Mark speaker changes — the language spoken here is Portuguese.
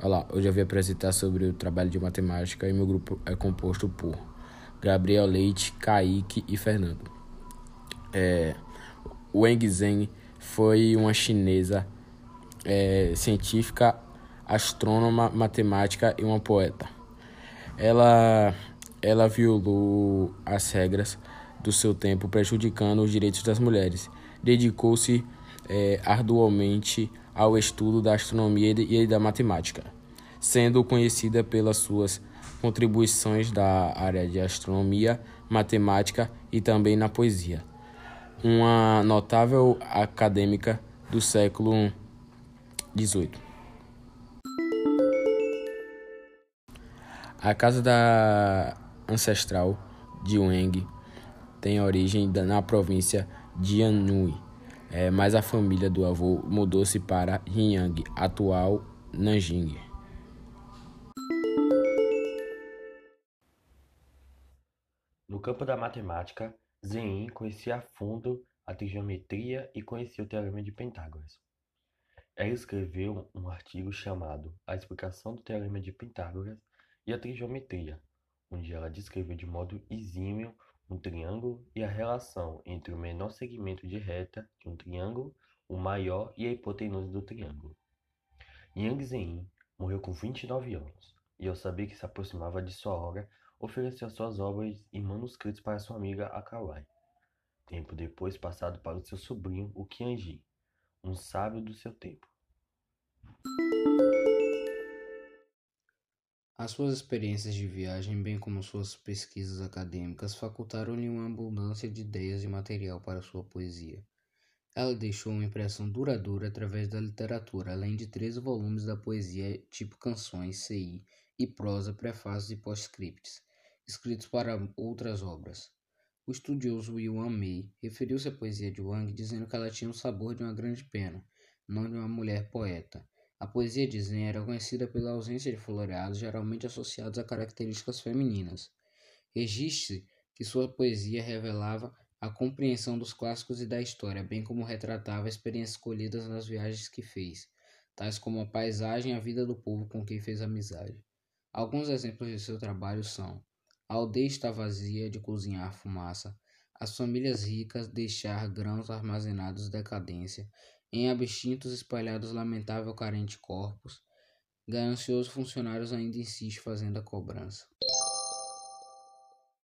Speaker 1: Olá, hoje eu vim apresentar sobre o trabalho de matemática e meu grupo é composto por Gabriel Leite, Kaique e Fernando. É, Wang Zheng foi uma chinesa é, científica, astrônoma, matemática e uma poeta. Ela, ela violou as regras do seu tempo, prejudicando os direitos das mulheres. Dedicou-se é, arduamente ao estudo da astronomia e da matemática, sendo conhecida pelas suas contribuições da área de astronomia, matemática e também na poesia. Uma notável acadêmica do século XVIII. A casa da ancestral de Wang tem origem na província de Anhui, é, mas a família do avô mudou-se para Jinyang, atual Nanjing.
Speaker 2: No campo da matemática, Zeng conhecia a fundo a trigonometria e conhecia o teorema de Pitágoras. Ela escreveu um artigo chamado A Explicação do Teorema de Pitágoras e a Trigonometria, onde ela descreveu de modo exímio um triângulo e a relação entre o menor segmento de reta de um triângulo, o maior e a hipotenusa do triângulo. Yang Zein morreu com 29 anos, e ao saber que se aproximava de sua hora, ofereceu suas obras e manuscritos para sua amiga Akawai. Tempo depois passado para o seu sobrinho, o Qianji, um sábio do seu tempo.
Speaker 3: As suas experiências de viagem, bem como suas pesquisas acadêmicas, facultaram-lhe uma abundância de ideias e material para sua poesia. Ela deixou uma impressão duradoura através da literatura, além de três volumes da poesia tipo canções, CI e prosa, prefácios e postscripts, escritos para outras obras. O estudioso Yuan Mei referiu-se à poesia de Wang dizendo que ela tinha o sabor de uma grande pena, não de uma mulher poeta. A poesia de Zen era conhecida pela ausência de floreados geralmente associados a características femininas. Registre que sua poesia revelava a compreensão dos clássicos e da história, bem como retratava experiências colhidas nas viagens que fez, tais como a paisagem e a vida do povo com quem fez amizade. Alguns exemplos de seu trabalho são a aldeia está vazia de cozinhar fumaça, as famílias ricas deixar grãos armazenados decadência, em abstintos espalhados lamentável carente corpos, ganancioso funcionários ainda insiste fazendo a cobrança.